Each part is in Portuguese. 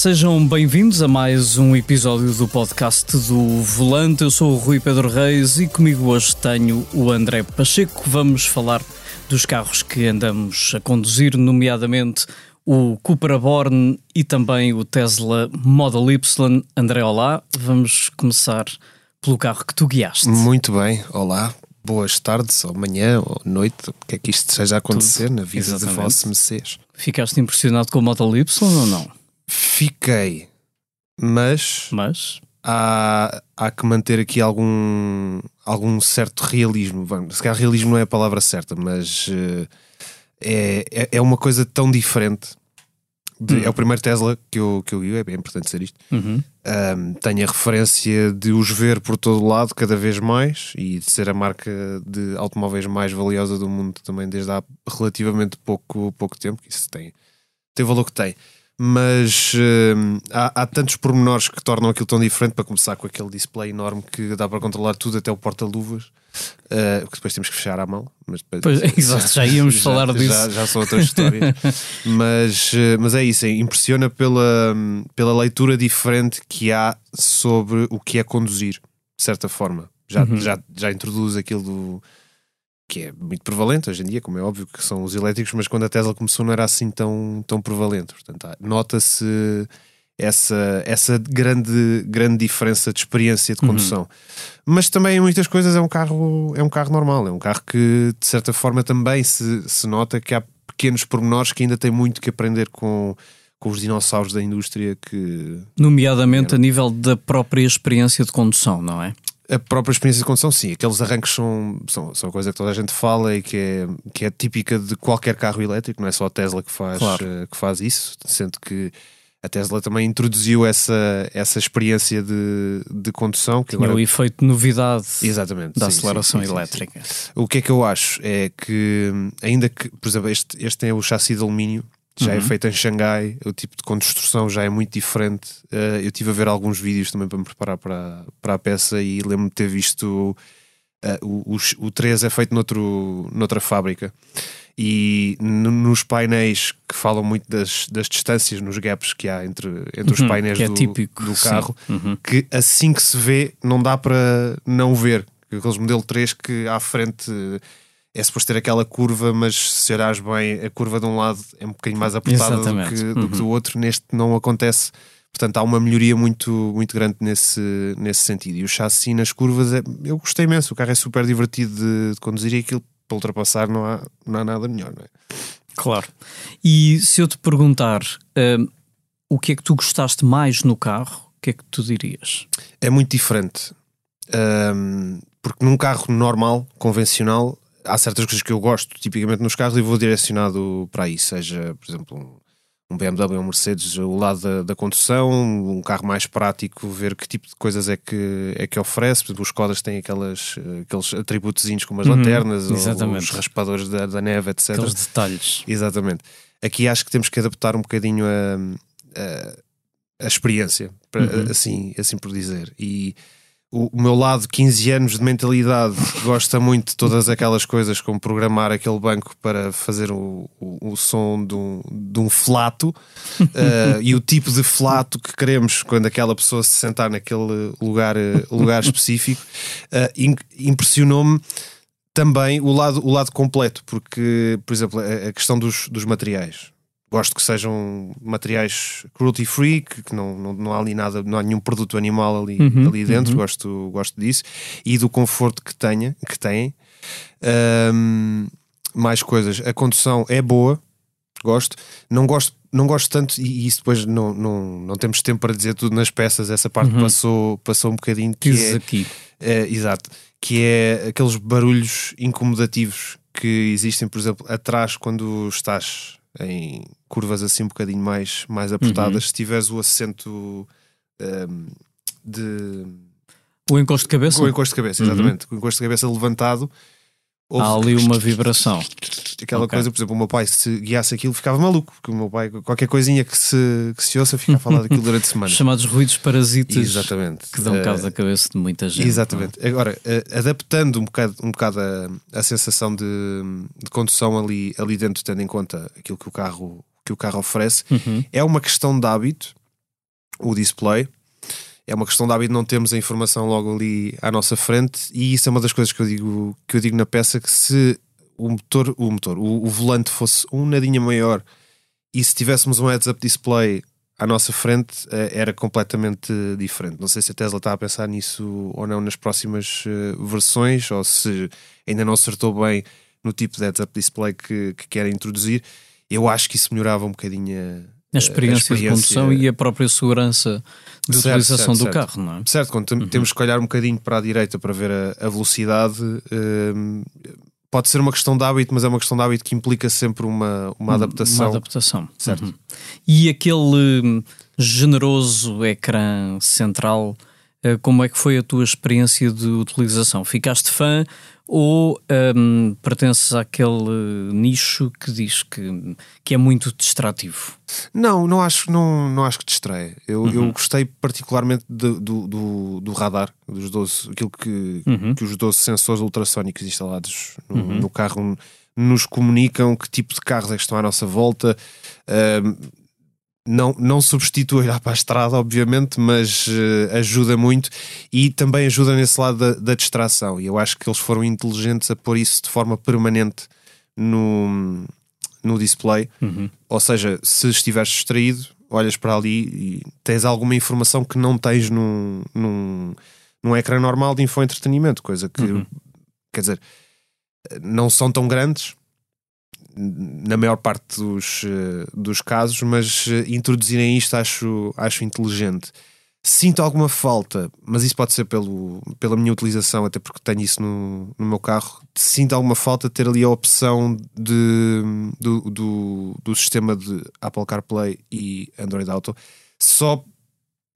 Sejam bem-vindos a mais um episódio do podcast do Volante. Eu sou o Rui Pedro Reis e comigo hoje tenho o André Pacheco. Vamos falar dos carros que andamos a conduzir, nomeadamente o Cupra Born e também o Tesla Model Y. André, olá. Vamos começar pelo carro que tu guiaste. Muito bem, olá. Boas tardes, ou manhã, ou noite, o que é que isto esteja a acontecer Tudo. na vida Exatamente. de vosso Messias. Ficaste impressionado com o Model Y ou não? Fiquei, mas, mas? Há, há que manter aqui algum, algum certo realismo. Bom, se calhar realismo não é a palavra certa, mas uh, é, é, é uma coisa tão diferente. De, hum. É o primeiro Tesla que eu, que eu vi, é bem importante ser isto. Uhum. Um, tenho a referência de os ver por todo lado cada vez mais e de ser a marca de automóveis mais valiosa do mundo também desde há relativamente pouco, pouco tempo. Isso tem, tem o valor que tem mas uh, há, há, tantos pormenores que tornam aquilo tão diferente para começar com aquele display enorme que dá para controlar tudo até o porta-luvas uh, que depois temos que fechar à mão mas depois, pois, já, já íamos já, falar já, disso. já, já são outras histórias. Mas, uh, mas é isso, é, impressiona pela, pela leitura diferente que há sobre o que é conduzir de certa forma. Já, uhum. já, já introduz aquilo do que é muito prevalente hoje em dia, como é óbvio que são os elétricos, mas quando a Tesla começou não era assim tão, tão prevalente. Portanto, nota-se essa, essa grande, grande diferença de experiência de condução. Uhum. Mas também em muitas coisas é um carro, é um carro normal, é um carro que de certa forma também se, se nota que há pequenos pormenores que ainda tem muito que aprender com, com os dinossauros da indústria que. Nomeadamente a nível da própria experiência de condução, não é? A própria experiência de condução, sim, aqueles arranques são, são, são coisa que toda a gente fala e que é, que é típica de qualquer carro elétrico, não é só a Tesla que faz, claro. uh, que faz isso, sendo que a Tesla também introduziu essa, essa experiência de, de condução. Que agora... o efeito de novidade Exatamente, da sim, aceleração sim, sim, elétrica. O que é que eu acho? É que, ainda que, por exemplo, este, este tem o chassi de alumínio, já é uhum. é feito em Xangai, o tipo de construção já é muito diferente. Uh, eu tive a ver alguns vídeos também para me preparar para, para a peça e lembro-me de ter visto uh, o, o, o 3 é feito noutro, noutra fábrica. E nos painéis que falam muito das, das distâncias, nos gaps que há entre, entre os uhum, painéis é do, típico, do carro, uhum. que assim que se vê, não dá para não ver. Aqueles modelo 3 que à frente é suposto ter aquela curva, mas se olhares bem, a curva de um lado é um bocadinho mais apertada do que, do que, do uhum. outro, neste não acontece. Portanto, há uma melhoria muito, muito grande nesse, nesse sentido. E o chassi nas curvas, é, eu gostei imenso. O carro é super divertido de, de conduzir e aquilo para ultrapassar não há, não há nada melhor, não é? Claro. E se eu te perguntar um, o que é que tu gostaste mais no carro, o que é que tu dirias? É muito diferente. Um, porque num carro normal, convencional, há certas coisas que eu gosto tipicamente nos carros e vou direcionado para aí, seja, por exemplo, um, BMW ou um Mercedes, o lado da, da, condução, um carro mais prático, ver que tipo de coisas é que, é que oferece. Por exemplo, os Skodas têm aquelas, aqueles atributozinhos como as uhum, lanternas ou os raspadores da, da, neve, etc. Aqueles detalhes. Exatamente. Aqui acho que temos que adaptar um bocadinho a, a, a experiência, uhum. assim, assim por dizer. E o, meu lado 15 anos de mentalidade gosta muito de todas aquelas coisas como programar aquele banco para fazer o, o, o som de um, de um flato uh, e o tipo de flato que queremos quando aquela pessoa se sentar naquele lugar, uh, lugar específico. Uh, impressionou-me também o lado, o lado completo, porque, por exemplo, a, a questão dos, dos materiais gosto que sejam materiais cruelty free, que, que não, não, não, há ali nada, não há nenhum produto animal ali, uhum, ali dentro, uhum. gosto, gosto disso, e do conforto que tenha, que têm. Um, mais coisas, a condução é boa, gosto, não gosto, não gosto tanto, e isso depois não, não, não temos tempo para dizer tudo nas peças, essa parte uhum. passou, passou um bocadinho que é, aqui. É, exato, que é aqueles barulhos incomodativos que existem, por exemplo, atrás quando estás em curvas assim um bocadinho mais, mais apertadas, uhum. se tiveres o assento um, de. O encosto de cabeça? O encosto de cabeça, exatamente. Uhum. O encosto de cabeça levantado. Há ali uma vibração. Aquela okay. coisa, por exemplo, o meu pai, se guiasse aquilo, ficava maluco, porque o meu pai, qualquer coisinha que se, que se ouça, fica a falar daquilo durante semanas. Chamados ruídos parasitas exatamente. que dão cabo uh, da cabeça de muita gente. Exatamente. Não? Agora, uh, adaptando um bocado, um bocado a, a sensação de, de, condução ali, ali dentro, tendo em conta aquilo que o carro, que o carro oferece, uhum. é uma questão de hábito o display. É uma questão de hábito, não temos a informação logo ali à nossa frente, e isso é uma das coisas que eu digo, que eu digo na peça: que se o motor, o motor, o, o volante fosse um nadinha maior e se tivéssemos um heads-up display à nossa frente eh, era completamente diferente. Não sei se a Tesla está a pensar nisso ou não nas próximas eh, versões, ou se ainda não acertou bem no tipo de heads-up display que, que querem introduzir. Eu acho que isso melhorava um bocadinho a, a, experiência, a experiência, de condução e a própria segurança de certo, utilização certo, do certo. carro, não é? Certo, quando uhum. temos que olhar um bocadinho para a direita para ver a, a velocidade, um, pode ser uma questão de hábito, mas é uma questão de hábito que implica sempre uma, uma adaptação. Uma adaptação, certo. Uhum. E aquele hum, generoso ecrã central, eh, como é que foi a tua experiência de utilização? Ficaste fã ou um, pertences àquele nicho que diz que, que é muito distrativo? Não, não acho, não, não acho que distrai. Eu, uhum. eu gostei particularmente de, do, do, do, radar, dos 12, aquilo que, uhum. que os 12 sensores ultrassónicos instalados no, uhum. no, carro nos comunicam que tipo de carros é que estão à nossa volta. Um, não, não substitui olhar para a estrada, obviamente, mas uh, ajuda muito e também ajuda nesse lado da, da, distração. E eu acho que eles foram inteligentes a pôr isso de forma permanente no, no display. Uhum. Ou seja, se estiveres distraído, olhas para ali e tens alguma informação que não tens num, num, num ecrã normal de info-entretenimento, coisa que, uhum. quer dizer, não são tão grandes, na maior parte dos, eh, dos casos, mas eh, introduzirem isto acho, acho inteligente. Sinto alguma falta, mas isso pode ser pelo, pela minha utilização, até porque tenho isso no, no meu carro. Sinto alguma falta de ter ali a opção de, do, do, do sistema de Apple CarPlay e Android Auto, só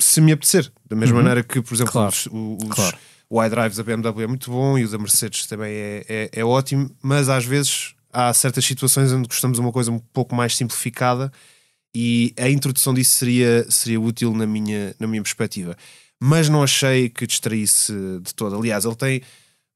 se me apetecer. Da mesma uhum. maneira que, por exemplo, claro. os, os, claro. o iDrive da BMW é muito bom e o da Mercedes também é, é, é ótimo, mas às vezes há certas situações onde gostamos de uma coisa um pouco mais simplificada e a introdução disso seria, seria útil na minha, na minha perspectiva. Mas não achei que distraísse de todo. Aliás, ele tem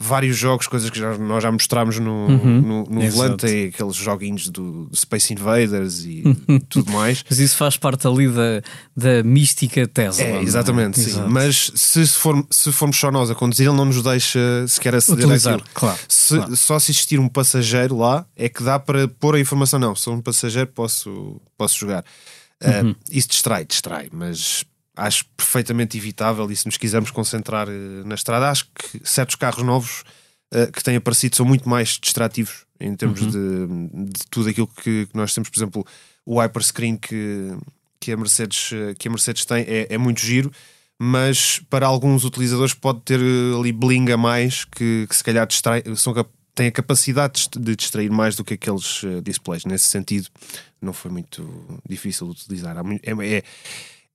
vários jogos, coisas que já, nós já mostramos no, uhum, no, no volante, aqueles joguinhos do, Space Invaders e tudo mais. Mas isso faz parte ali da, da mística Tesla. É, é? exatamente, é? sim. Exato. Mas se, for, se formos só nós a conduzir, ele não nos deixa sequer aceder Utilizar, àquilo. Claro, se, claro. Só se existir um passageiro lá é que dá para pôr a informação. Não, sou um passageiro, posso, posso jogar. Uhum. Uh, isso distrai, distrai, mas acho perfeitamente evitável e se nos quisermos concentrar uh, na estrada, acho que certos carros novos uh, que têm aparecido são muito mais distrativos em termos uhum. de, de, tudo aquilo que, que, nós temos, por exemplo, o hyperscreen que, que, a, Mercedes, uh, que a Mercedes tem é, é, muito giro, mas para alguns utilizadores pode ter ali bling a mais que, que se calhar distrai, são, têm a capacidade de distrair mais do que aqueles displays. Nesse sentido, não foi muito difícil de utilizar. É, é,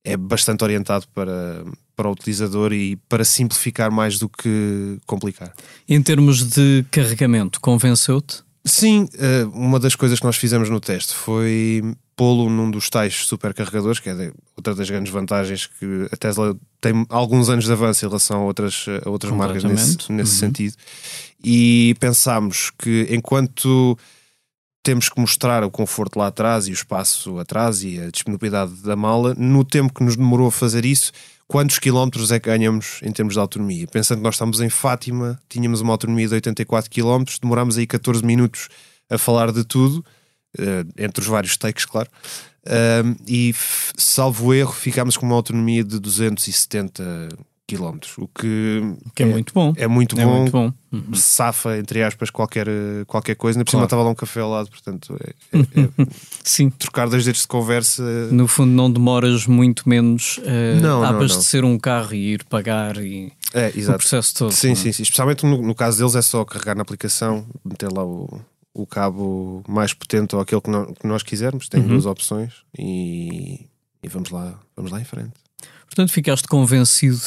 é bastante orientado para, para o utilizador e para simplificar mais do que complicar. Em termos de carregamento, convenceu-te? Sim, eh, uma das coisas que nós fizemos no teste foi pô-lo num dos tais supercarregadores, que é outra das grandes vantagens que a Tesla tem alguns anos de avanço em relação a outras, a outras marcas nesse, nesse uhum. sentido. E pensámos que enquanto temos que mostrar o conforto lá atrás e o espaço atrás e a disponibilidade da mala. No tempo que nos demorou a fazer isso, quantos quilómetros é que ganhamos em termos de autonomia? Pensando que nós estamos em Fátima, tínhamos uma autonomia de 84 quilómetros, demorámos aí 14 minutos a falar de tudo, eh, entre os vários takes, claro. e salvo erro, ficámos com uma autonomia de 270 quilómetros, o que, que é, é, muito bom. É muito é bom, muito bom. Uhum. safa, entre aspas, qualquer, qualquer coisa. Ainda por cima estava lá um café ao lado, portanto, é, é, é Sim. trocar dois dedos de conversa. No fundo, não demoras muito menos uh, não, a abastecer não, não. um carro e ir pagar e é, o processo todo. Sim, sim, sim. Especialmente no, no, caso deles, é só carregar na aplicação, meter lá o, o cabo mais potente ou aquele que, que nós quisermos. Tem uhum. duas opções e, e vamos, lá, vamos lá em frente. Portanto, ficaste convencido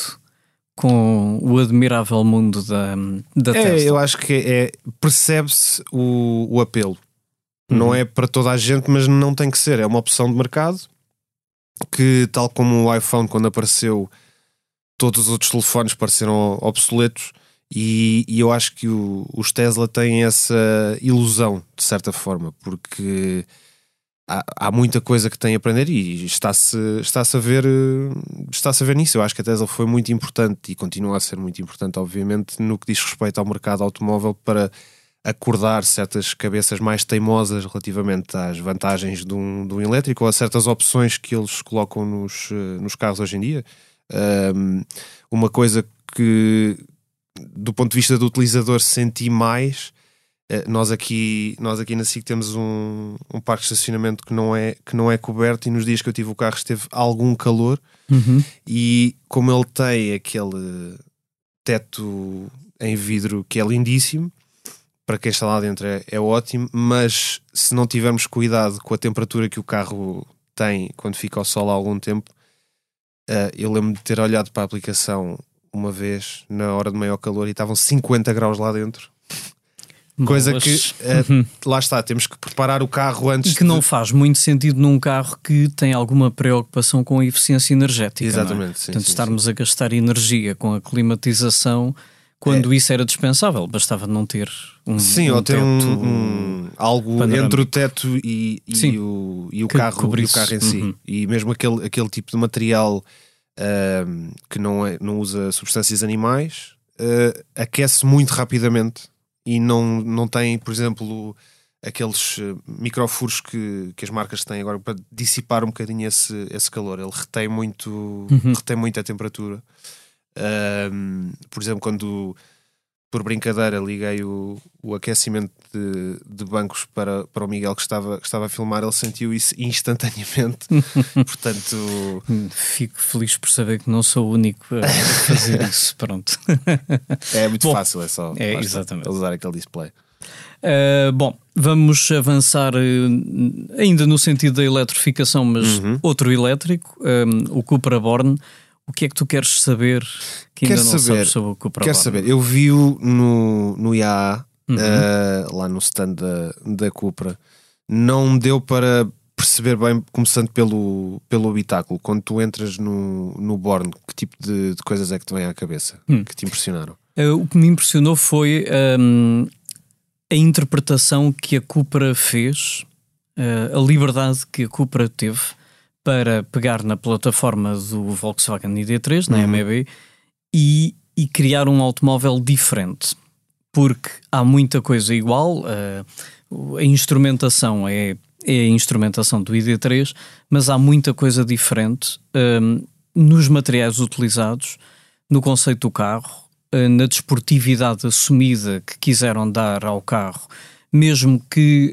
com o admirável mundo da, da é, Tesla. Eu acho que é, percebe-se o, o apelo. Uhum. Não é para toda a gente, mas não tem que ser. É uma opção de mercado que, tal como o iPhone, quando apareceu, todos os outros telefones pareceram obsoletos. E, e eu acho que o, os Tesla têm essa ilusão, de certa forma, porque há, muita coisa que tem a aprender e está-se está a ver está-se a ver nisso. Eu acho que a Tesla foi muito importante e continua a ser muito importante, obviamente, no que diz respeito ao mercado automóvel para acordar certas cabeças mais teimosas relativamente às vantagens de um, de um elétrico ou a certas opções que eles colocam nos, nos carros hoje em dia. Um, uma coisa que, do ponto de vista do utilizador, senti mais eh, nós aqui, nós aqui na SIC temos um, um parque de estacionamento que não, é, que não é coberto e nos dias que eu tive o carro esteve algum calor uhum. e como ele tem aquele teto em vidro que é lindíssimo, para quem está lá dentro é, é ótimo, mas se não tivermos cuidado com a temperatura que o carro tem quando fica ao sol há algum tempo, uh, eu lembro de ter olhado para a aplicação uma vez na hora de maior calor e estavam 50 graus lá dentro Coisa que uh, lá está, temos que preparar o carro antes. E que de... não faz muito sentido num carro que tem alguma preocupação com a eficiência energética. É? Exatamente. É? Sim, Portanto, sim, estarmos sim. a gastar energia com a climatização quando é. isso era dispensável, bastava não ter um Sim, um ou ter um, um, algo panorâmico. entre o teto e, e o, e o carro, e o carro em si. Uhum. E mesmo aquele, aquele tipo de material uh, que não, é, não usa substâncias animais uh, aquece muito rapidamente e não, não tem, por exemplo, aqueles eh, microfuros que, que as marcas têm agora para dissipar um bocadinho esse, esse calor. Ele retém muito, uhum. retém muito a temperatura. Um, por exemplo, quando por brincadeira liguei o, o aquecimento de, de, bancos para, para o Miguel que estava, que estava a filmar, ele sentiu isso instantaneamente. Portanto, fico feliz por saber que não sou o único a fazer isso. Pronto, é muito Bom, fácil, é só é, exatamente. usar aquele display. Uh, bom, vamos avançar uh, ainda no sentido da eletrificação, mas uhum. outro elétrico, um, o Cupra Born. O que é que tu queres saber que ainda quero não saber, sabes sobre o Cupra Quero saber. Eu vi-o no, no IAA, uhum. uh, lá no stand da, da Cupra. Não deu para perceber bem, começando pelo, pelo habitáculo, quando tu entras no, no Born, que tipo de, de coisas é que te vem à cabeça, hum. que te impressionaram? Uh, o que me impressionou foi um, a interpretação que a Cupra fez, uh, a liberdade que a Cupra teve para pegar na plataforma do Volkswagen ID3, na uhum. MEB, e, e, criar um automóvel diferente. Porque há muita coisa igual, uh, a instrumentação é, é a instrumentação do ID3, mas há muita coisa diferente uh, nos materiais utilizados, no conceito do carro, uh, na desportividade assumida que quiseram dar ao carro, mesmo que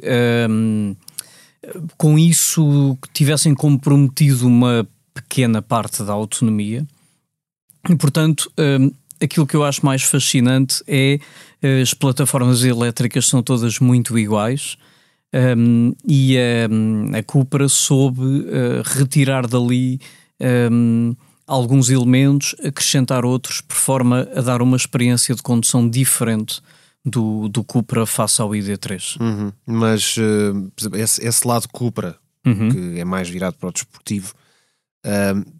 com isso tivessem comprometido uma pequena parte da autonomia. E, portanto, um, aquilo que eu acho mais fascinante é eh, as plataformas elétricas são todas muito iguais. Um, e a, a Cupra soube uh, retirar dali alguns elementos, acrescentar outros, por forma a dar uma experiência de condução diferente do, do Cupra face ao ID3. Uhum. Mas uh, esse, esse, lado Cupra, uhum. que é mais virado para o desportivo, uh,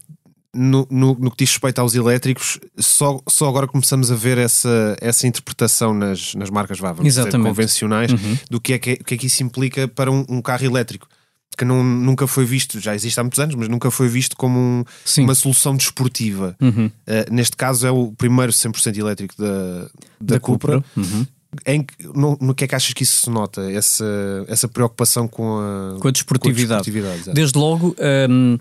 no, no, no, que diz respeito aos elétricos, só, só agora começamos a ver essa, essa interpretação nas, nas marcas vá, dizer, convencionais uhum. do que é que, que é que isso implica para um, um carro elétrico que não, nunca foi visto, já existe há muitos anos, mas nunca foi visto como um, uma solução desportiva. Uhum. Uh, neste caso é o primeiro 100% elétrico da, da, da Cupra. Cupra. Uhum. Em, no, no que é que achas que isso se nota? Essa, essa preocupação com a, com a desportividade. Com a desportividade Desde logo, um,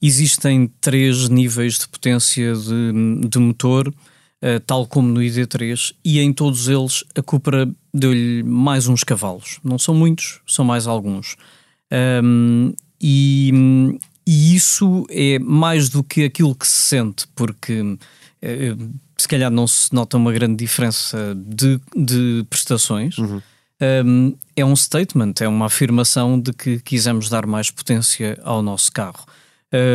existem três níveis de potência de, de motor, uh, tal como no ID3, e em todos eles a Cupra deu-lhe mais uns cavalos. Não são muitos, são mais alguns. Um, e, e, isso é mais do que aquilo que se sente, porque uh, se calhar não se nota uma grande diferença de, de prestações. Uhum. Um, é um statement, é uma afirmação de que quisemos dar mais potência ao nosso carro.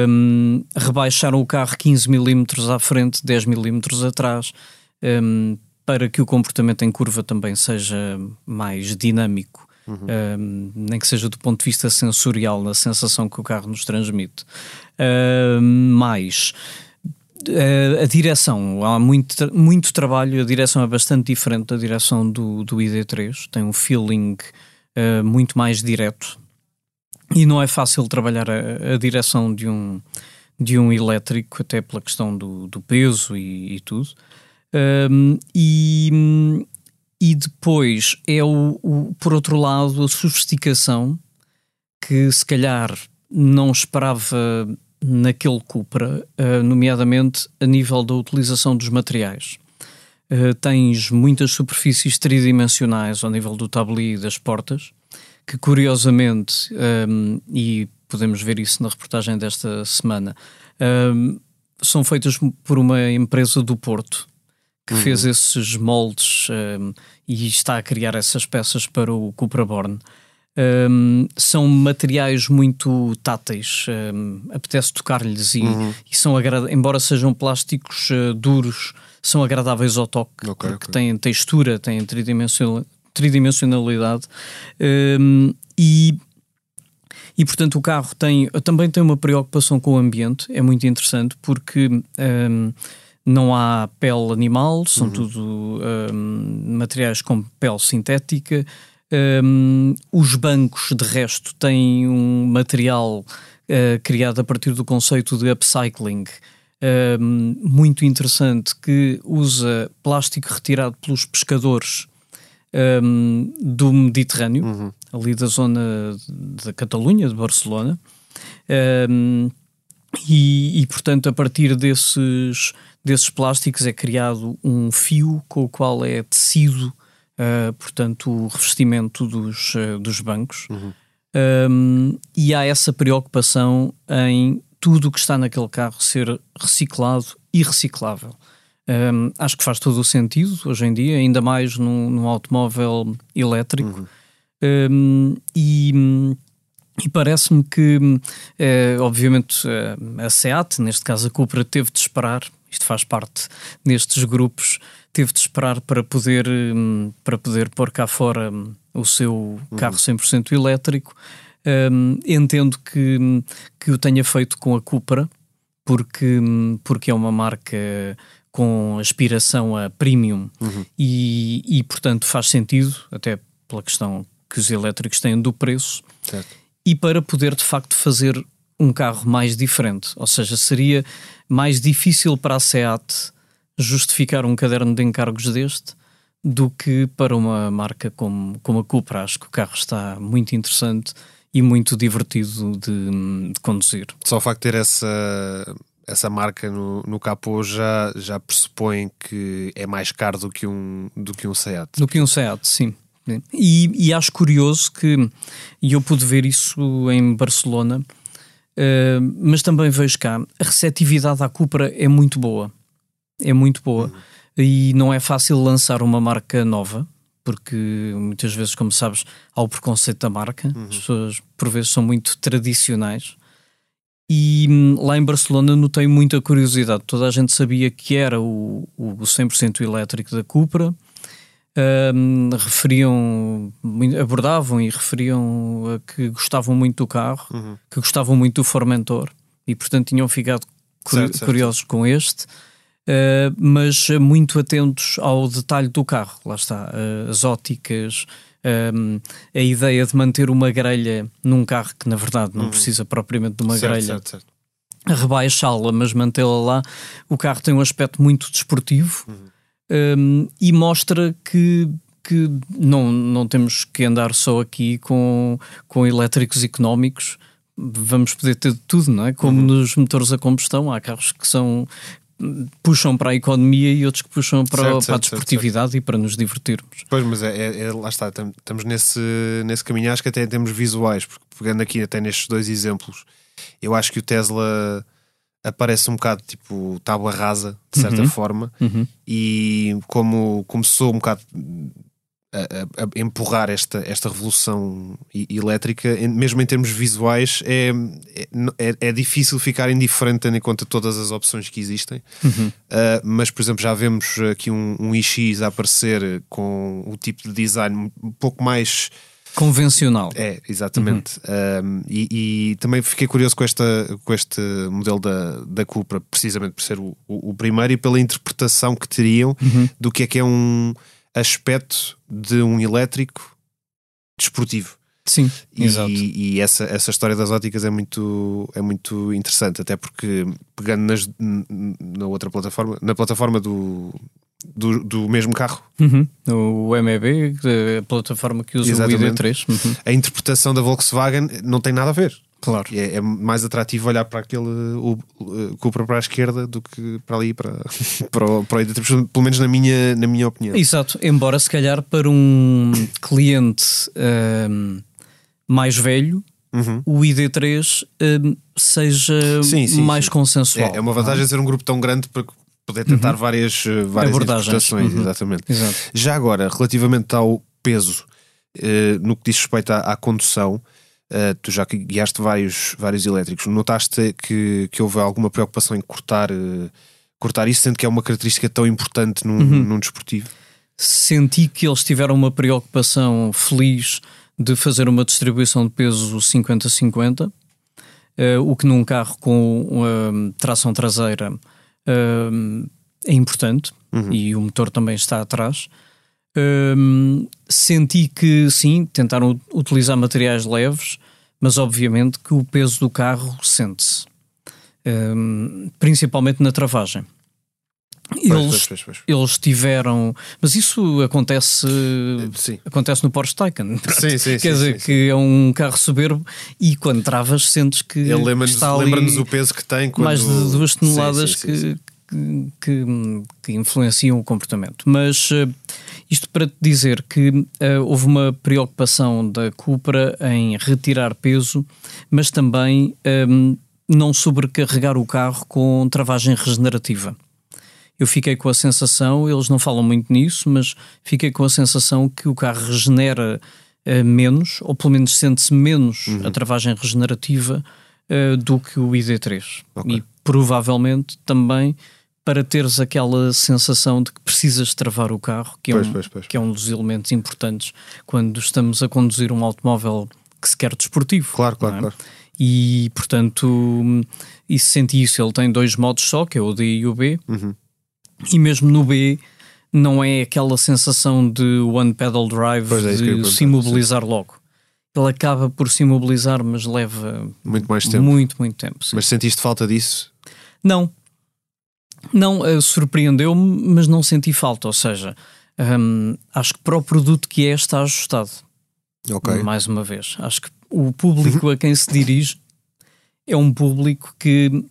Um, rebaixaram o carro 15 mm à frente, 10 mm atrás, um, para que o comportamento em curva também seja mais dinâmico uhum. um, nem que seja do ponto de vista sensorial, na sensação que o carro nos transmite. Uh, mais a direção, há muito, muito trabalho, a direção é bastante diferente da direção do, do ID3, tem um feeling uh, muito mais direto. e não é fácil trabalhar a, a, direção de um, de um elétrico, até pela questão do, do peso e, e tudo. E, e depois é o, o, por outro lado, a sofisticação que se calhar não esperava naquele Cupra, uh, nomeadamente a nível da utilização dos materiais. Uh, tens muitas superfícies tridimensionais ao nível do tabuleiro e das portas, que curiosamente, um, e podemos ver isso na reportagem desta semana, um, são feitas por uma empresa do Porto, que uhum. fez esses moldes um, e está a criar essas peças para o Cupra Born. Um, são materiais muito táteis, um, apetece tocar-lhes e, uhum. e, são embora sejam plásticos uh, duros, são agradáveis ao toque, okay, porque okay. têm textura, têm tridimensional, tridimensionalidade um, e e portanto o carro tem também tem uma preocupação com o ambiente, é muito interessante porque um, não há pele animal, são uhum. tudo um, materiais com pele sintética. Um, os bancos, de resto, têm um material uh, criado a partir do conceito de upcycling. Um, muito interessante que usa plástico retirado pelos pescadores um, do Mediterrâneo, uhum. ali da zona da Catalunha, de Barcelona, um, e, e, portanto, a partir desses desses plásticos é criado um fio com o qual é tecido, uh, portanto, o revestimento dos, uh, dos bancos. Uhum. Um, e há essa preocupação em tudo o que está naquele carro ser reciclado e reciclável. Um, acho que faz todo o sentido hoje em dia, ainda mais num, num automóvel elétrico. Uhum. Um, e, e parece-me que, uh, obviamente, a SEAT, neste caso a Cupra, teve de esperar isto faz parte nestes grupos, teve de esperar para poder, hum, para poder pôr cá fora hum, o seu carro 100% uhum. elétrico. Um, entendo que, hum, que o tenha feito com a Cupra, porque, porque é uma marca com aspiração a premium uhum. e, e, portanto, faz sentido, até pela questão que os elétricos têm do preço, certo. e para poder de facto fazer um carro mais diferente. Ou seja, seria mais difícil para a SEAT justificar um caderno de encargos deste do que para uma marca como, como a Cupra. Acho que o carro está muito interessante e muito divertido de, de conduzir. Só o facto de ter essa, essa marca no, no capô já, já pressupõe que é mais caro do que um, do que um Seat. Do que um Seat, sim. E, e acho curioso que, e eu pude ver isso em Barcelona, Uh, mas também vejo cá, a receptividade à Cupra é muito boa. É muito boa. Uhum. E não é fácil lançar uma marca nova, porque muitas vezes, como sabes, há o preconceito da marca. Uhum. As pessoas, por vezes, são muito tradicionais. E hum, lá em Barcelona notei muita curiosidade. Toda a gente sabia que era o, o 100% elétrico da Cupra um, referiam, abordavam e referiam a que gostavam muito do carro, uhum. que gostavam muito do Formentor e, portanto, tinham ficado certo, curiosos certo. com este. Uh, mas muito atentos ao detalhe do carro, lá está, uh, as óticas, um, a ideia de manter uma grelha num carro que na verdade não uhum. precisa propriamente de uma certo, grelha, certo, certo. rebaixá-la, mas mantê-la lá. O carro tem um aspecto muito desportivo. Uhum um, e mostra que que não, não temos que andar só aqui com, com elétricos económicos, vamos poder ter tudo, não é? Como uhum. nos motores a combustão, há carros que são puxam para a economia e outros que puxam para, certo, para a desportividade certo, certo. e para nos divertirmos. Pois, mas é, é, é, lá está, estamos nesse, nesse caminho, acho que até em termos visuais, porque pegando aqui até nestes dois exemplos, eu acho que o Tesla aparece um bocado tipo tábua rasa, de certa uhum. forma, uhum. e como começou um bocado a, a, a, empurrar esta, esta revolução elétrica, mesmo em termos visuais, é, é, é, difícil ficar indiferente tendo em conta todas as opções que existem. Uhum. Uh, mas, por exemplo, já vemos aqui um, um iX a aparecer com o tipo de design um pouco mais Convencional. É, exatamente. Uhum. Um, e, e, também fiquei curioso com, esta, com este modelo da, da Cupra, precisamente por ser o, o, o primeiro e pela interpretação que teriam uhum. do que é que é um aspecto de um elétrico desportivo. Sim, e, exato. E essa, essa história das óticas é muito, é muito interessante, até porque pegando nas, na outra plataforma, na plataforma do, do, do mesmo carro. Uhum. O MEB, a plataforma que usa Exatamente. o ID3. Uhum. A interpretação da Volkswagen não tem nada a ver. Claro. É, é, mais atrativo olhar para aquele o, o Cupra para a esquerda do que para ali, para, para, o, para o ID3, pelo menos na minha, na minha opinião. Exato, embora se calhar para um cliente um, mais velho. Uhum. O ID3 um, seja sim, sim, mais sim. consensual. É, é uma vantagem é? ser um grupo tão grande para poder tentar uhum. várias, eh, várias interpretações. Uhum. Exatamente. Exato. Já agora, relativamente ao peso, uh, no que diz respeito à, à condução, uh, tu já guiaste vários, vários elétricos, notaste que, que houve alguma preocupação em cortar, uh, cortar isso, sendo que é uma característica tão importante num, uhum. num desportivo? Senti que eles tiveram uma preocupação feliz de fazer uma distribuição de peso 50-50, uh, o que num carro com tração traseira é importante uhum. e o motor também está atrás. Senti que sim, tentaram utilizar materiais leves, mas obviamente que o peso do carro sente-se, principalmente na travagem. Eles, pois, pois, pois, eles tiveram, mas isso acontece sim. acontece no Porsche Taycan. Sim, sim, Quer dizer que é um carro soberbo e quando travas sentes que ele lembra-nos lembra o peso que tem quando... mais de duas toneladas que, que, que, influenciam o comportamento. Mas uh, isto para te dizer que uh, houve uma preocupação da Cupra em retirar peso, mas também um, não sobrecarregar o carro com travagem regenerativa. Eu fiquei com a sensação, eles não falam muito nisso, mas fiquei com a sensação que o carro regenera uh, menos, ou pelo menos sente-se menos uhum. a travagem regenerativa do que o ID3. Okay. E provavelmente também para teres aquela sensação de que precisas travar o carro, que é, pois, um, pois, pois. que é um dos elementos importantes quando estamos a conduzir um automóvel que se quer desportivo. Claro, claro, é? claro. E, portanto, isso senti isso. Ele tem dois modos só, que é o D e o B. Uhum. E mesmo no B não é aquela sensação de one pedal drive é, de se imobilizar logo. Ele acaba por se imobilizar, mas leva muito mais tempo. Muito, muito tempo. Sim. Mas sentiste falta disso? Não, não, uh, surpreendeu-me, mas não senti falta. Ou seja, um, acho que para o produto que é está ajustado. Ok. Mais uma vez. Acho que o público a quem se dirige é um público que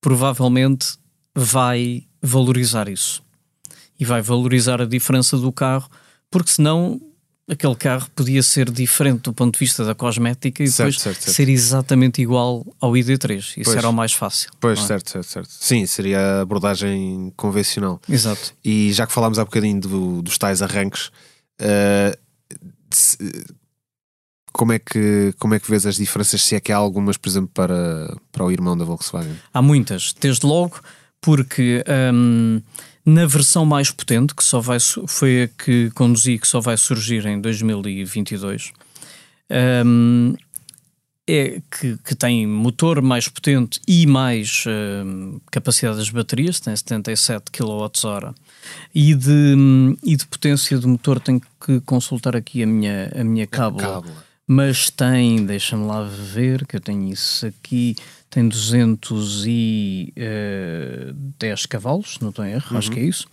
provavelmente vai valorizar isso. E vai valorizar a diferença do carro, porque senão aquele carro podia ser diferente do ponto de vista da cosmética e certo, depois certo, certo. ser exatamente igual ao ID3. Isso pois, era o mais fácil. Pois, é? certo, certo, certo. Sim, seria a abordagem convencional. Exato. E já que falámos há bocadinho do, dos tais arranques, uh, como, é que, como é que vês as diferenças? Se é que há algumas, por exemplo, para, para o irmão da Volkswagen? Há muitas. Desde logo, porque. Um, na versão mais potente, que só vai, foi a que conduzi, que só vai surgir em 2022, um, é que, que, tem motor mais potente e mais um, capacidade das baterias, tem 77 kWh, e de, e de potência do motor tenho que consultar aqui a minha, a minha cábula. Mas tem, deixa-me lá ver, que eu tenho isso aqui, tem 210 uh, cavalos, não estou em erro, uhum. acho que é isso.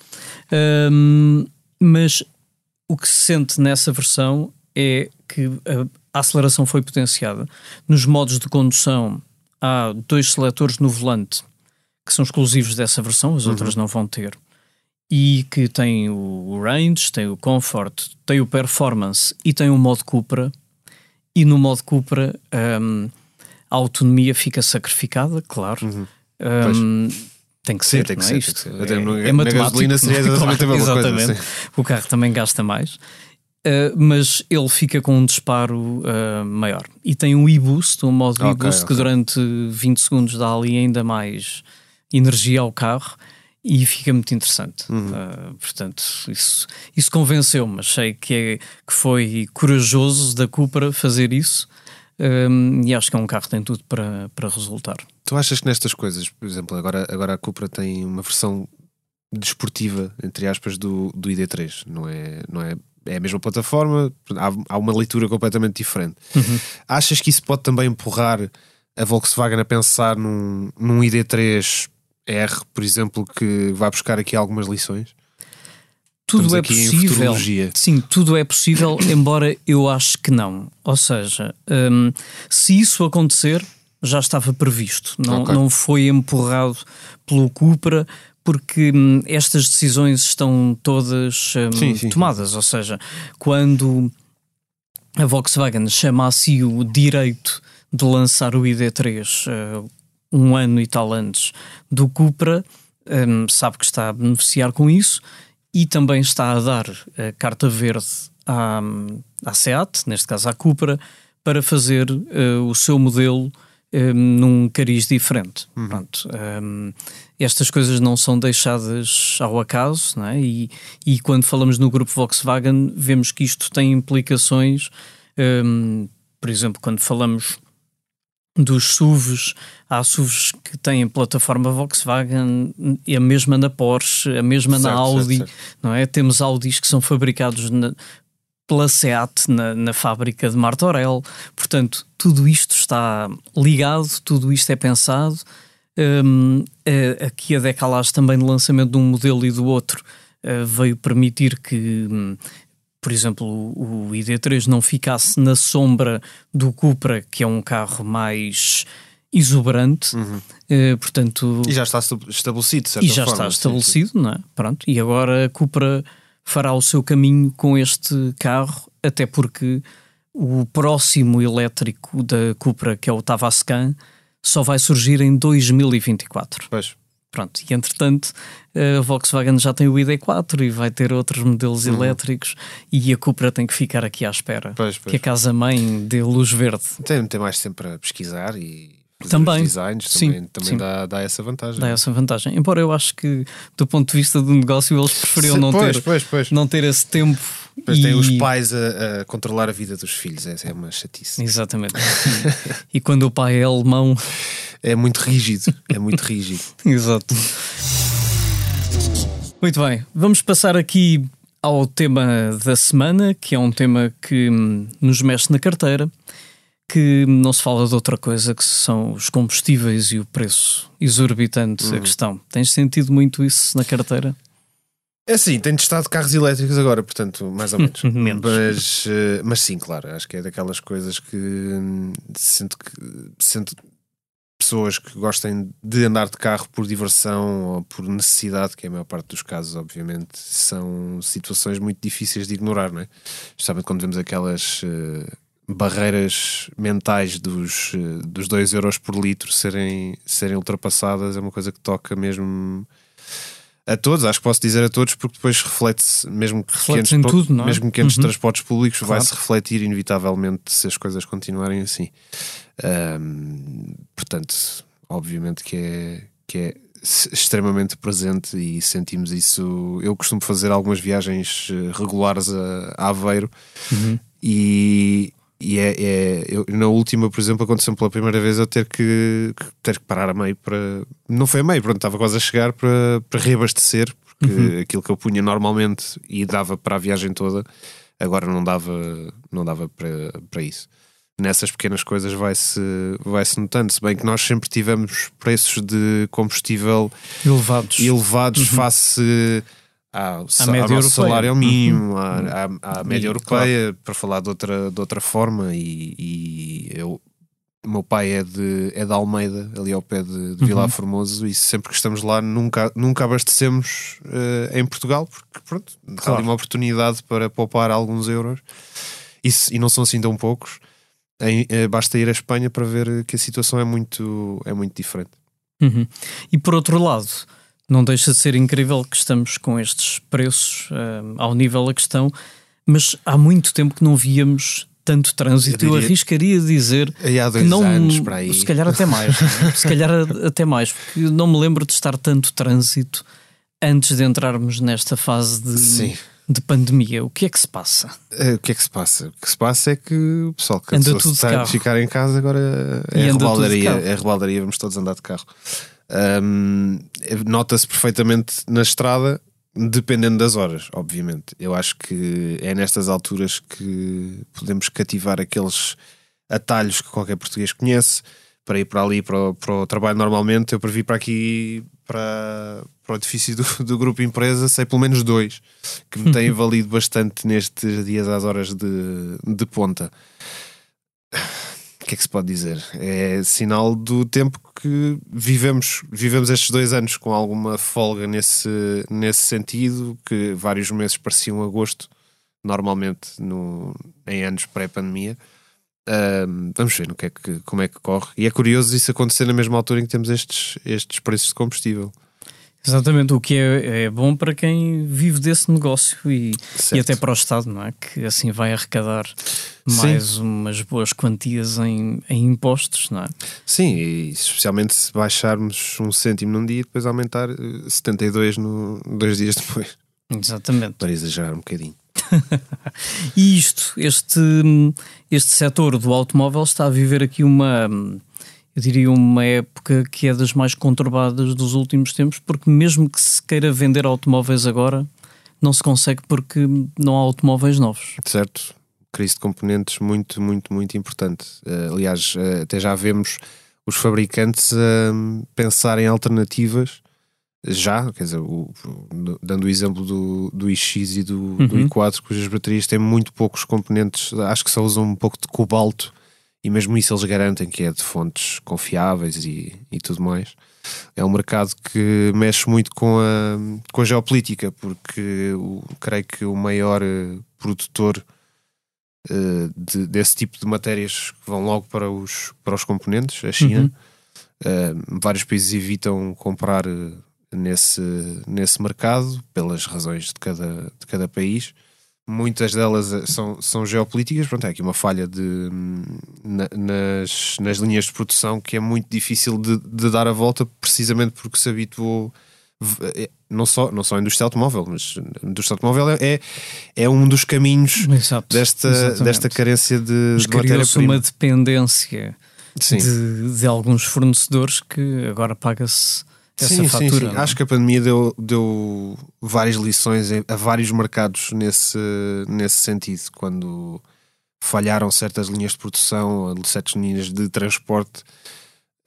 Um, mas o que se sente nessa versão é que a aceleração foi potenciada. Nos modos de condução há dois seletores no volante que são exclusivos dessa versão, as uhum. outras não vão ter. E que tem o range, tem o comfort, tem o performance e tem o modo Cupra. E no modo Cupra um, a autonomia fica sacrificada, claro. Uhum. Um, tem que ser, Sim, tem que é ser? Tem que ser. É, é matemática. seria exatamente claro, a mesma exatamente. coisa. O carro também gasta mais. Uh, mas ele fica com um disparo uh, maior. E tem um e-boost, um modo okay, e-boost okay. que durante 20 segundos dá ali ainda mais energia ao carro e fica muito interessante. Uhum. Uh, portanto, isso, isso convenceu-me. Achei que, é, que foi corajoso da Cupra fazer isso um, e acho que é um carro que tem tudo para, para resultar. Tu achas que nestas coisas, por exemplo, agora, agora a Cupra tem uma versão desportiva, entre aspas, do, do ID3, não é, não é é a mesma plataforma, há, há uma leitura completamente diferente. Uhum. Achas que isso pode também empurrar a Volkswagen a pensar num, num ID3 R, por exemplo, que vai buscar aqui algumas lições? Tudo é possível. Sim, tudo é possível, embora eu acho que não. Ou seja, um, se isso acontecer, já estava previsto. Não, okay. não foi empurrado pelo Cupra, porque hum, estas decisões estão todas hum, sim, sim. tomadas. Ou seja, quando a Volkswagen chama a si o direito de lançar o ID3 uh, um ano e tal antes do Cupra, um, sabe que está a beneficiar com isso e também está a dar a carta verde à, à SEAT, neste caso à Cupra, para fazer uh, o seu modelo um, num cariz diferente. Uhum. Pronto, um, estas coisas não são deixadas ao acaso, é? e, e quando falamos no grupo Volkswagen, vemos que isto tem implicações. Um, por exemplo, quando falamos dos SUVs, há SUVs que têm plataforma Volkswagen, e a mesma na Porsche, a mesma certo, na Audi, certo, certo. não é? Temos Audis que são fabricados na, pela SEAT na, na fábrica de Martorell. Portanto, tudo isto está ligado, tudo isto é pensado. Um, aqui a decalagem também no lançamento de um modelo e do outro uh, veio permitir que um, por exemplo, o, ID3 não ficasse na sombra do Cupra, que é um carro mais exuberante, uhum. uh, portanto... E já está estabelecido, E já forma, está estabelecido, sim, sim. não é? Pronto, e agora a Cupra fará o seu caminho com este carro, até porque o próximo elétrico da Cupra, que é o Tavascan, só vai surgir em 2024. Pois. Pronto, e entretanto a Volkswagen já tem o ID4 e vai ter outros modelos uhum. elétricos e a Cupra tem que ficar aqui à espera pois, pois. que a casa-mãe dê luz verde. Tem, tem mais tempo para pesquisar e também, designs sim, também, também sim. Dá, dá essa vantagem. Dá essa vantagem. Embora eu acho que, do ponto de vista do negócio, eles preferiam não, pois, ter, pois, pois. não ter esse tempo. E... tem os pais a, a, controlar a vida dos filhos, essa é uma chatice. Exatamente. e quando o pai é alemão. É muito rígido, é muito rígido. Exato. Muito bem, vamos passar aqui ao tema da semana, que é um tema que hum, nos mexe na carteira, que não se fala de outra coisa que são os combustíveis e o preço exorbitante uhum. a questão. Tens sentido muito isso na carteira? É sim, tenho testado carros elétricos agora, portanto, mais ou menos. menos. Mas, eh, mas sim, claro, acho que é daquelas coisas que hum, sinto que sinto pessoas que gostem de andar de carro por diversão ou por necessidade, que é a maior parte dos casos, obviamente, são situações muito difíceis de ignorar, não é? Justamente quando vemos aquelas uh, barreiras mentais dos, uh, dos 2 euros por litro serem, serem ultrapassadas, é uma coisa que toca mesmo a todos, acho que posso dizer a todos, porque depois reflete-se, mesmo que reflete tudo, não é? mesmo que uhum. transportes públicos, claro. vai-se refletir inevitavelmente se as coisas continuarem assim. Um, portanto, obviamente que é, que é extremamente presente e sentimos isso. Eu costumo fazer algumas viagens eh, regulares a, a Aveiro uhum. e, e é, é eu, na última, por exemplo, aconteceu pela primeira vez eu ter que, ter que parar a meio para. Não foi a meio, pronto, estava quase a chegar para, para reabastecer, porque uhum. aquilo que eu punha normalmente e dava para a viagem toda, agora não dava, não dava para, para isso. Nessas pequenas coisas vai-se vai -se notando, se bem que nós sempre tivemos preços de combustível elevados, elevados uhum. face à, à média ao salário mínimo, uhum. à, à, à média e, europeia, claro. para falar de outra, de outra forma. E, e eu, o meu pai é de, é de Almeida, ali ao pé de, de Vila uhum. Formoso, e sempre que estamos lá nunca, nunca abastecemos uh, em Portugal, porque pronto, claro. há ali uma oportunidade para poupar alguns euros. Isso, e não são assim tão poucos. Em, uh, basta ir à Espanha para ver que a situação é muito, é muito diferente. Uhum. E por outro lado, não deixa de ser incrível que estamos com estes preços uh, ao nível da questão, mas há muito tempo que não víamos tanto trânsito. Eu, diria, eu arriscaria dizer há dois que não, anos para aí. se calhar até mais, se calhar até mais, porque não me lembro de estar tanto trânsito antes de entrarmos nesta fase de. Sim de pandemia, o que é que se passa? Uh, o que é que se passa? O que se passa é que o pessoal que anda tudo de, de ficar em casa agora é rebaldaria, é rebaldaria, vamos todos andar de carro. Um, Nota-se perfeitamente na estrada dependendo das horas, obviamente. Eu acho que é nestas alturas que podemos cativar aqueles atalhos que qualquer português conhece para ir para ali para o, para o trabalho normalmente. Eu previ para aqui para, para o edifício do, do grupo empresa, sei pelo menos dois que me têm valido bastante nestes dias às horas de, de ponta. O que é que se pode dizer? É sinal do tempo que vivemos, vivemos estes dois anos com alguma folga nesse, nesse sentido, que vários meses pareciam agosto, normalmente no, em anos pré-pandemia. Uh, vamos ver no que é que, como é que corre. E é curioso isso acontecer na mesma altura em que temos estes, estes preços de combustível. Exatamente, o que é, é bom para quem vive desse negócio e, e, até para o Estado, não é? Que assim vai arrecadar mais Sim. umas boas quantias em, em, impostos, não é? Sim, e especialmente se baixarmos um cêntimo num dia e depois aumentar 72 eh, no, dois dias depois. Exatamente. Para exagerar um bocadinho. e isto, este, este setor do automóvel está a viver aqui uma eu diria, uma época que é das mais conturbadas dos últimos tempos, porque mesmo que se queira vender automóveis agora, não se consegue porque não há automóveis novos. Certo. Crise de componentes muito, muito, muito importante. Uh, aliás, uh, até já vemos os fabricantes uh, pensar em alternativas já, quer dizer, o, dando o exemplo do, do iX e do, uhum. do i4, cujas baterias têm muito poucos componentes, acho que só usam um pouco de cobalto e mesmo isso eles garantem que é de fontes confiáveis e, e tudo mais. É um mercado que mexe muito com a, com a geopolítica, porque o, creio que o maior eh, produtor uh, de, desse tipo de matérias que vão logo para os, para os componentes, a China. Uhum. Uh, vários países evitam comprar nesse, nesse mercado pelas razões de cada, de cada país muitas delas eh, são, são geopolíticas. Pronto, é aqui uma falha de, na, nas, nas linhas de produção que é muito difícil de, de, dar a volta, precisamente porque se habituou. Eh, não só, não só a indústria automóvel, mas a indústria automóvel é, é um dos caminhos Exato, desta, desta carência de, de matéria-prima. uma dependência de, de, alguns fornecedores que agora paga-se essa sim, fatura. Sim, sim. É? Acho que a pandemia deu, deu várias lições a vários mercados nesse, nesse sentido, quando falharam certas linhas de produção, certas linhas de transporte.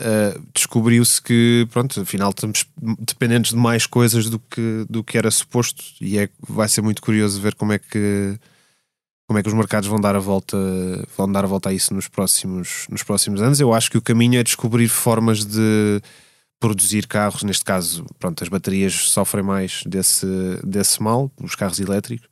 Uh, descobriu-se que, pronto, afinal estamos dependentes de mais coisas do que, do que era suposto e é, vai ser muito curioso ver como é que como é que os mercados vão dar a volta vão dar a volta a isso nos próximos, nos próximos anos. Eu acho que o caminho é descobrir formas de produzir carros, neste caso, pronto, as baterias sofrem mais desse, desse mal, os carros elétricos.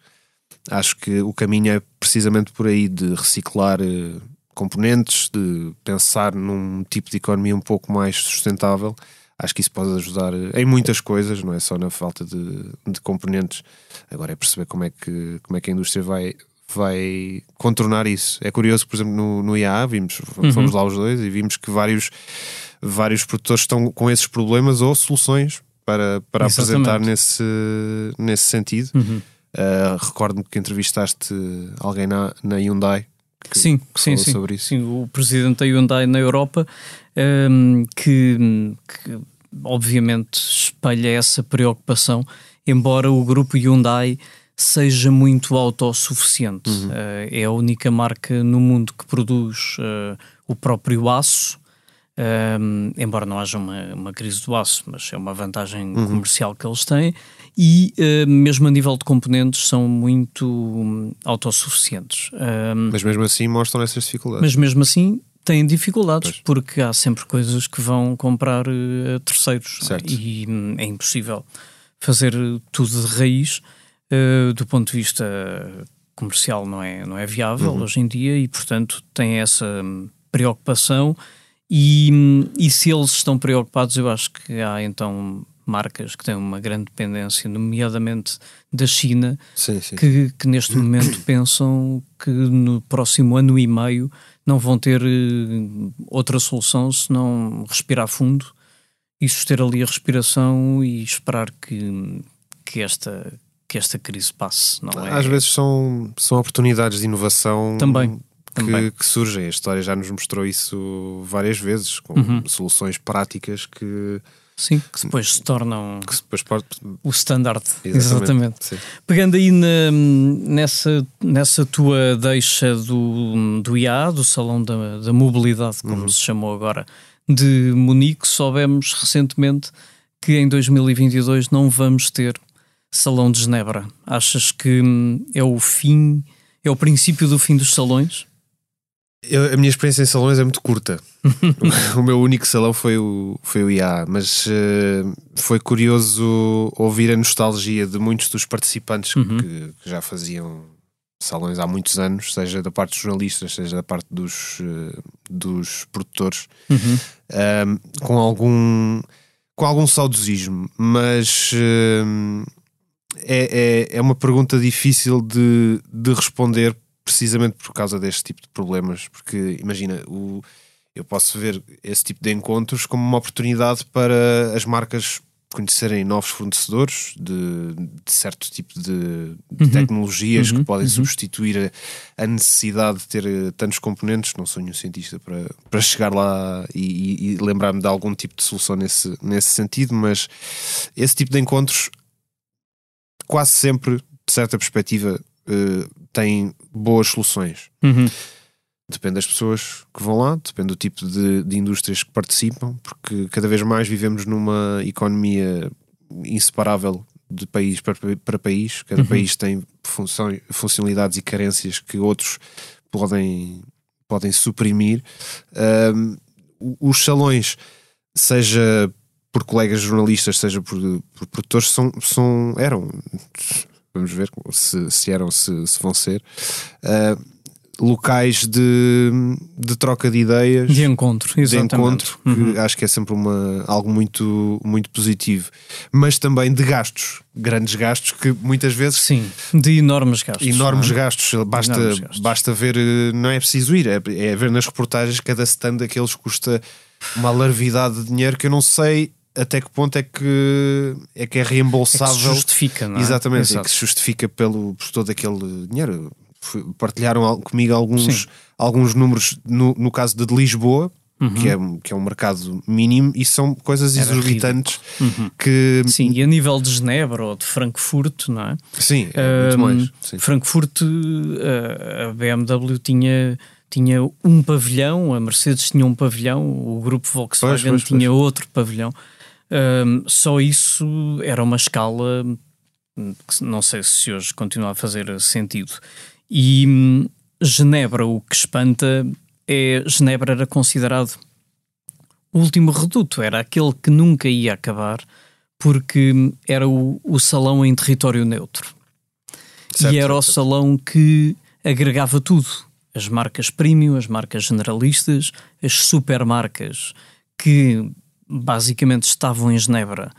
Acho que o caminho é precisamente por aí de reciclar uh, componentes, de pensar num tipo de economia um pouco mais sustentável. Acho que isso pode ajudar eh, em muitas coisas, não é só na falta de, de componentes. Agora é perceber como é que, como é que a indústria vai, vai contornar isso. É curioso, por exemplo, no, no IAA, vimos, uhum. fomos lá os dois e vimos que vários vários produtores estão com esses problemas ou soluções para, para apresentar nesse, nesse sentido. Uhum. Uh, Recordo-me que entrevistaste alguém na, na Hyundai. Que, sim, que sim, sim. Sobre isso. sim. O presidente da Hyundai na Europa um, que, que obviamente espelha essa preocupação, embora o grupo Hyundai seja muito autossuficiente. Uhum. Uh, é a única marca no mundo que produz uh, o próprio aço um, embora não haja uma, uma crise do aço, mas é uma vantagem uhum. comercial que eles têm, e uh, mesmo a nível de componentes são muito um, autossuficientes. Um, mas mesmo assim mostram essas dificuldades. Mas mesmo assim têm dificuldades, pois. porque há sempre coisas que vão comprar uh, terceiros certo. e hum, é impossível fazer tudo de raiz uh, do ponto de vista comercial não é, não é viável uhum. hoje em dia e portanto tem essa hum, preocupação e, e se eles estão preocupados, eu acho que há então marcas que têm uma grande dependência, nomeadamente da China, sim, sim. Que, que, neste momento pensam que no próximo ano e meio não vão ter uh, outra solução senão respirar fundo e suster ali a respiração e esperar que, que, esta, que esta crise passe. Não é? Às vezes são, são oportunidades de inovação também que, que, surgem. A história já nos mostrou isso várias vezes, com uhum. soluções práticas que, sim, que depois se tornam que depois pode... o standard. Exatamente. Exatamente. Pegando aí na, nessa, nessa tua deixa do, do IA, do Salão da, da Mobilidade, como uhum. se chamou agora, de Munique, soubemos recentemente que em 2022 não vamos ter Salão de Genebra. Achas que hum, é o fim, é o princípio do fim dos salões? Eu, a minha experiência em salões é muito curta. o meu único salão foi o, foi o IA, mas uh, foi curioso ouvir a nostalgia de muitos dos participantes uhum. que, que, já faziam salões há muitos anos, seja da parte dos jornalistas, seja da parte dos, uh, dos produtores, uhum. uh, com algum com algum saudosismo, mas é, é, é uma pergunta difícil de, de responder precisamente por causa deste tipo de problemas, porque imagina, o, eu posso ver esse tipo de encontros como uma oportunidade para as marcas conhecerem novos fornecedores de, de certo tipo de, de uhum. tecnologias uhum. que podem uhum. substituir a, a, necessidade de ter eh, tantos componentes. Não sou nenhum cientista para, para chegar lá e, e lembrar-me de algum tipo de solução nesse, nesse sentido, mas esse tipo de encontros quase sempre, de certa perspectiva, uh, tem boas soluções. Uhum. Depende das pessoas que vão lá, depende do tipo de, de indústrias que participam, porque cada vez mais vivemos numa economia inseparável de país para, para país. Cada uhum. país tem função, funcionalidades e carências que outros podem, podem suprimir. Um, os salões, seja por colegas jornalistas, seja por, por produtores, são, são, eram vamos ver se, se eram, se, se vão ser. Uh, locais de, de troca de ideias, de encontro, exatamente. de encontro, que uhum. acho que é sempre uma, algo muito, muito positivo, mas também de gastos, grandes gastos que muitas vezes sim, de enormes gastos, enormes é? gastos. Basta, enormes gastos. basta ver, não é preciso ir, é, é ver nas reportagens cada stand daqueles custa uma larvidade de dinheiro que eu não sei até que ponto é que é, que é reembolsável. É que se justifica, não é? Exatamente, é que se justifica pelo, por todo aquele dinheiro. Partilharam comigo alguns, alguns números no, no caso de Lisboa, Uhum. Que, é, que é um mercado mínimo e são coisas Era exorbitantes uhum. que. Sim, e a nível de Genebra ou de Frankfurt, não é? Sim, é muito mais. Sim. Frankfurt, eh, a BMW tinha tinha um pavilhão, a Mercedes tinha um pavilhão, o grupo Volkswagen pois, pois, tinha pois. outro pavilhão. Um, só isso era uma escala que não sei se hoje continua a fazer sentido. E hum, Genebra, o que espanta é Genebra era considerado o último reduto, era aquele que nunca ia acabar porque era o, o salão em território neutro. Certo, e era certo. o salão que agregava tudo: as marcas premium, as marcas generalistas, as supermarcas que basicamente estavam em Genebra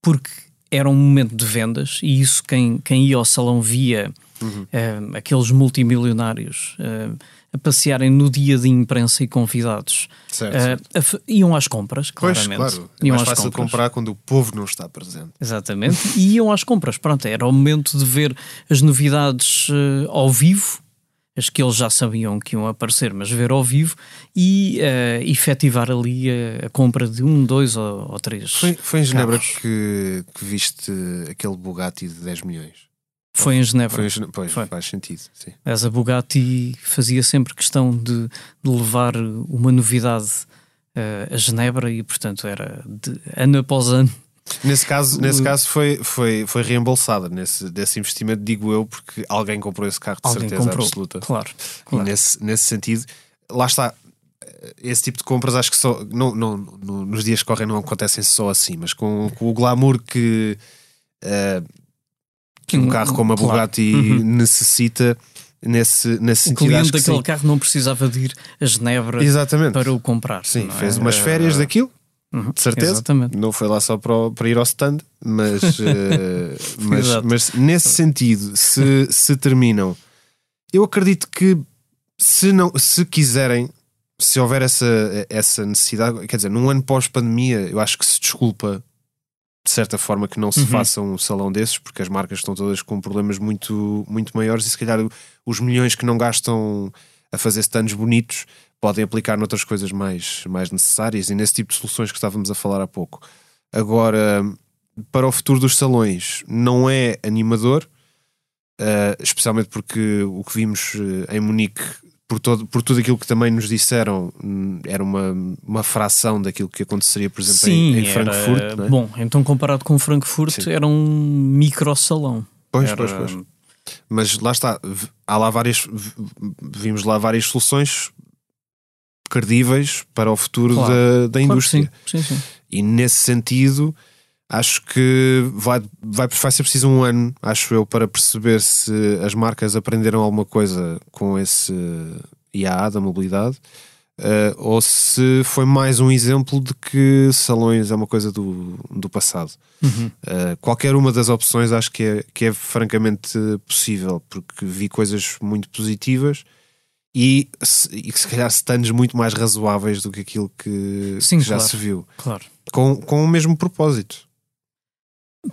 porque era um momento de vendas e isso quem, quem ia ao salão via uhum. uh, aqueles multimilionários uh, a passearem no dia de imprensa e convidados certo, uh, certo. Iam às compras, claramente. Pois, claro. É iam mais fácil compras. comprar quando o povo não está presente. Exatamente. e iam às compras. Pronto, era o momento de ver as novidades ao vivo as que eles já sabiam que iam aparecer, mas ver ao vivo e uh, efetivar ali a, a, compra de um, dois ou, ou três. Foi, foi em Genebra que, que, viste aquele Bugatti de 10 milhões? Foi em Genebra. Foi em Genebra. Pois, foi. faz sentido. Sim. Mas a Bugatti fazia sempre questão de, de levar uma novidade uh, a Genebra e, portanto, era de ano após ano Nesse caso, nesse caso foi, foi, foi reembolsada nesse, desse investimento, digo eu, porque alguém comprou esse carro de alguém certeza comprou. absoluta. Claro, claro. E nesse, nesse sentido, lá está. Esse tipo de compras acho que só não, não, no, nos dias que correm não acontecem só assim, mas com, com o glamour que, uh, que um carro como a Bugatti claro. uhum. necessita nesse, nesse sentido. O cliente daquele sim. carro não precisava de ir a Genebra Exatamente. para o comprar. Sim, fez é? umas férias uh, daquilo Uhum, de certeza. Exatamente. Não foi lá só para, para ir ao stand, mas, uh, mas, mas, nesse sentido, se, se terminam, eu acredito que se, não, se quiserem, se houver essa, essa necessidade, quer dizer, num ano pós-pandemia, eu acho que se desculpa de certa forma que não se uhum. faça um salão desses, porque as marcas estão todas com problemas muito, muito maiores e se calhar os milhões que não gastam a fazer stands bonitos podem aplicar noutras coisas mais, mais necessárias e nesse tipo de soluções que estávamos a falar há pouco. Agora, para o futuro dos salões, não é animador, uh, especialmente porque o que vimos uh, em Munique, por, todo, por tudo aquilo que também nos disseram, hum, era uma, uma fração daquilo que aconteceria, por exemplo, Sim, em, em Frankfurt. Era, é? Bom, então comparado com Frankfurt, Sim. era um micro salão. Pois, era, pois, pois. Mas lá está, há lá várias, vimos lá várias soluções credíveis para o futuro claro. da, da indústria. Claro sim. Sim, sim. E nesse sentido, acho que vai, vai, vai ser preciso um ano, acho eu, para perceber se as marcas aprenderam alguma coisa com esse IAA da mobilidade. Uh, ou se foi mais um exemplo de que salões é uma coisa do, do passado. Uhum. Uh, qualquer uma das opções acho que é, que é francamente possível, porque vi coisas muito positivas e, se, e se calhar stands muito mais razoáveis do que aquilo que, Sim, que já claro, se viu. Claro. Com, com o mesmo propósito.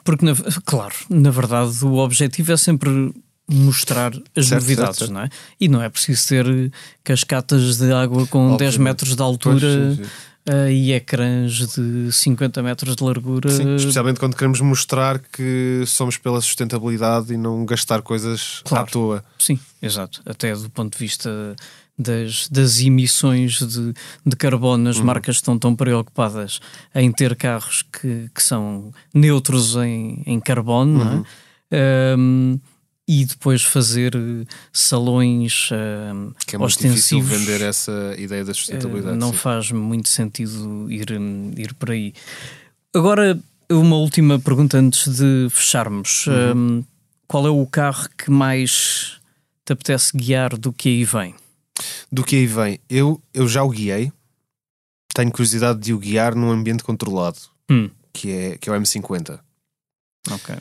Porque, na, claro, na verdade, o objetivo é sempre mostrar as Certo, novidades, certo, certo. não é? E não é preciso ter cascatas de água com 10 Obviamente. metros de altura Pois, sim, sim. Eh, e ecrãs de 50 metros de largura. Sim, especialmente quando queremos mostrar que somos pela sustentabilidade e não gastar coisas Claro. à toa. Sim, exato. Até do ponto de vista das, das emissões de, de carbono, as marcas estão tão preocupadas em ter carros que, que são neutros em, em carbono, não é? Um, e depois fazer eh, salões um, Que é muito difícil ostensivos. vender essa ideia da sustentabilidade. não sim. faz muito sentido ir, hum, ir por aí. Agora, uma última pergunta antes de fecharmos. Uhum. Hum, qual é o carro que mais te apetece guiar do que aí vem? Do que aí vem, eu, eu já o guiei, tenho curiosidade de o guiar num ambiente controlado, Hum, que é, que é o M50. ok.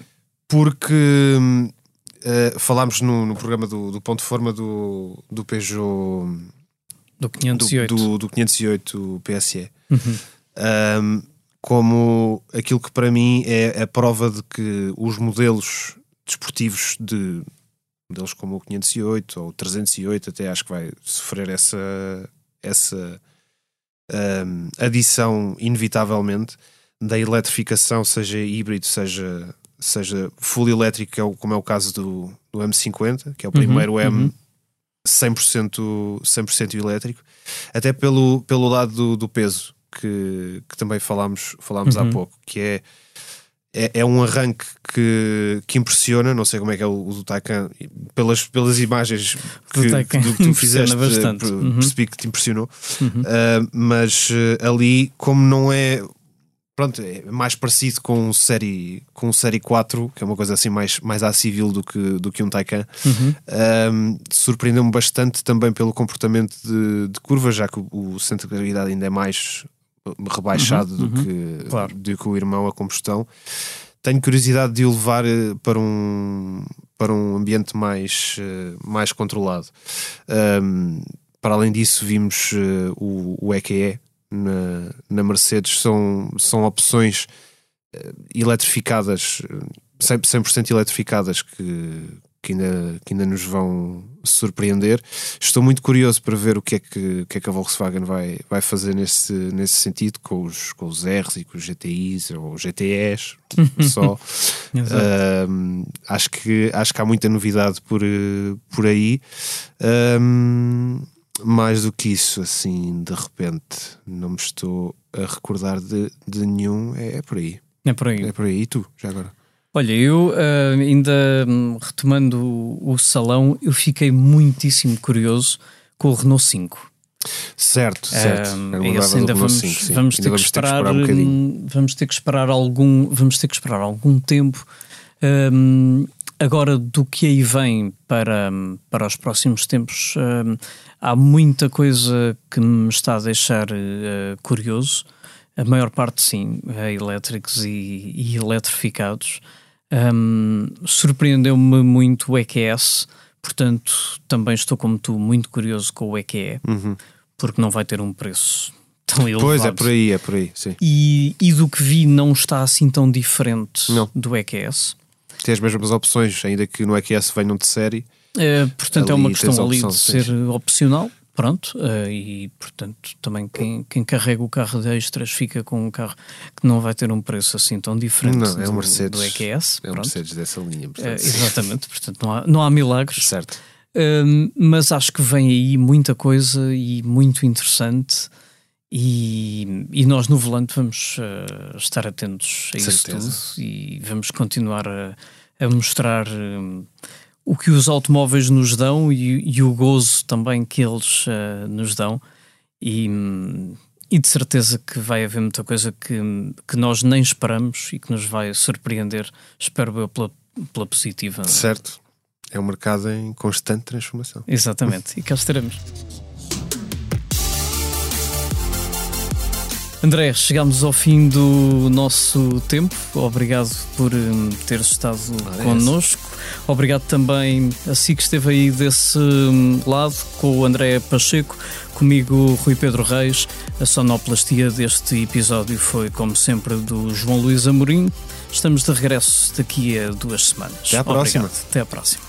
Porque eh, falámos no, no programa do, do Ponto de Forma do, do Peugeot Do do, 508. do, do 508 PSE. Uhum. um, como aquilo que para mim é a prova de que os modelos desportivos de modelos como o 508 ou o 308 até acho que vai sofrer essa essa um, adição inevitavelmente da eletrificação seja híbrido seja seja full elétrico que é como é o caso do, do M50 que é o primeiro M uhum. 100%, 100 elétrico, até pelo, pelo lado do, do peso, que, que também falámos, falámos há Uhum. pouco, que é, é, é um arranque que, que impressiona, não sei como é que é o, o do Taycan, pelas, pelas imagens Do que, do que tu fizeste, bastante. Uhum. percebi que te impressionou, Uhum. Uh, mas uh, ali, como não é. Pronto, é mais parecido com um série, com um série 4, que é uma coisa assim mais, mais acessível do que, do que um Taycan. Uhum. Um, Surpreendeu-me bastante também pelo comportamento de, de curva, já que o, o centro de gravidade ainda é mais rebaixado Uhum, do, uhum. que, Claro. do que o irmão a combustão. Tenho curiosidade de o levar eh, para um, para um ambiente mais, eh, mais controlado. Um, para além disso, vimos eh, o, o EQE na, na Mercedes, são, são opções eh, eletrificadas, eh, 100%, 100% eletrificadas, que, que, ainda, que ainda nos vão surpreender. Estou muito curioso para ver o que é que, o que, é que a Volkswagen vai, vai fazer nesse, nesse sentido com os, com os Rs e com os GTIs ou GTEs só. Um, acho, que, acho que há muita novidade por, eh, por aí. Um, mais do que isso, assim, de repente, não me estou a recordar de, de nenhum. É, é por aí. É por aí. É por aí. E tu, já agora? Olha, eu ah, ainda hum, retomando o, o salão, eu fiquei muitíssimo curioso com o Renault 5. Certo, certo. Um, Eu esse lembrava do ainda Renault vamos, 5, sim. vamos, Ainda ter que esperar, um hum, vamos ter que esperar algum vamos ter que esperar algum tempo Hum, agora do que aí vem para, para os próximos tempos hum, há muita coisa que me está a deixar eh, curioso a maior parte sim é elétricos e, e eletrificados Hum, surpreendeu-me muito o EQS portanto também estou como tu muito curioso com o EQE Uhum. porque não vai ter um preço tão elevado. Pois é, por aí, é por aí, sim. E, e do que vi não está assim tão diferente Não. do EQS. Tem as mesmas opções, ainda que no EQS venham de série. Eh, portanto, é Ali uma tens questão ali de ser opcional. Pronto, uh, e portanto também quem, quem carrega o carro de extras fica com um carro que não vai ter um preço assim tão diferente não, é um Mercedes, do EQS. É um Mercedes dessa linha. Uh, exatamente, portanto não há, não há milagres. Certo. Uh, mas acho que vem aí muita coisa e muito interessante. E, e nós no volante vamos uh, estar atentos a isso tudo e vamos continuar a, a mostrar o que os automóveis nos dão e, e o gozo também que eles uh, nos dão. E, e de certeza que vai haver muita coisa que, que nós nem esperamos e que nos vai surpreender, espero eu, pela, pela positiva. Certo. É um mercado em constante transformação. Exatamente. e cá estaremos. André, chegamos ao fim do nosso tempo. Obrigado por um, teres estado Parece. connosco. Obrigado também a si que esteve aí desse um, lado, com o André Pacheco, comigo Rui Pedro Reis. A sonoplastia deste episódio foi, como sempre, do João Luís Amorim. Estamos de regresso daqui a duas semanas. Até à próxima. Até à próxima.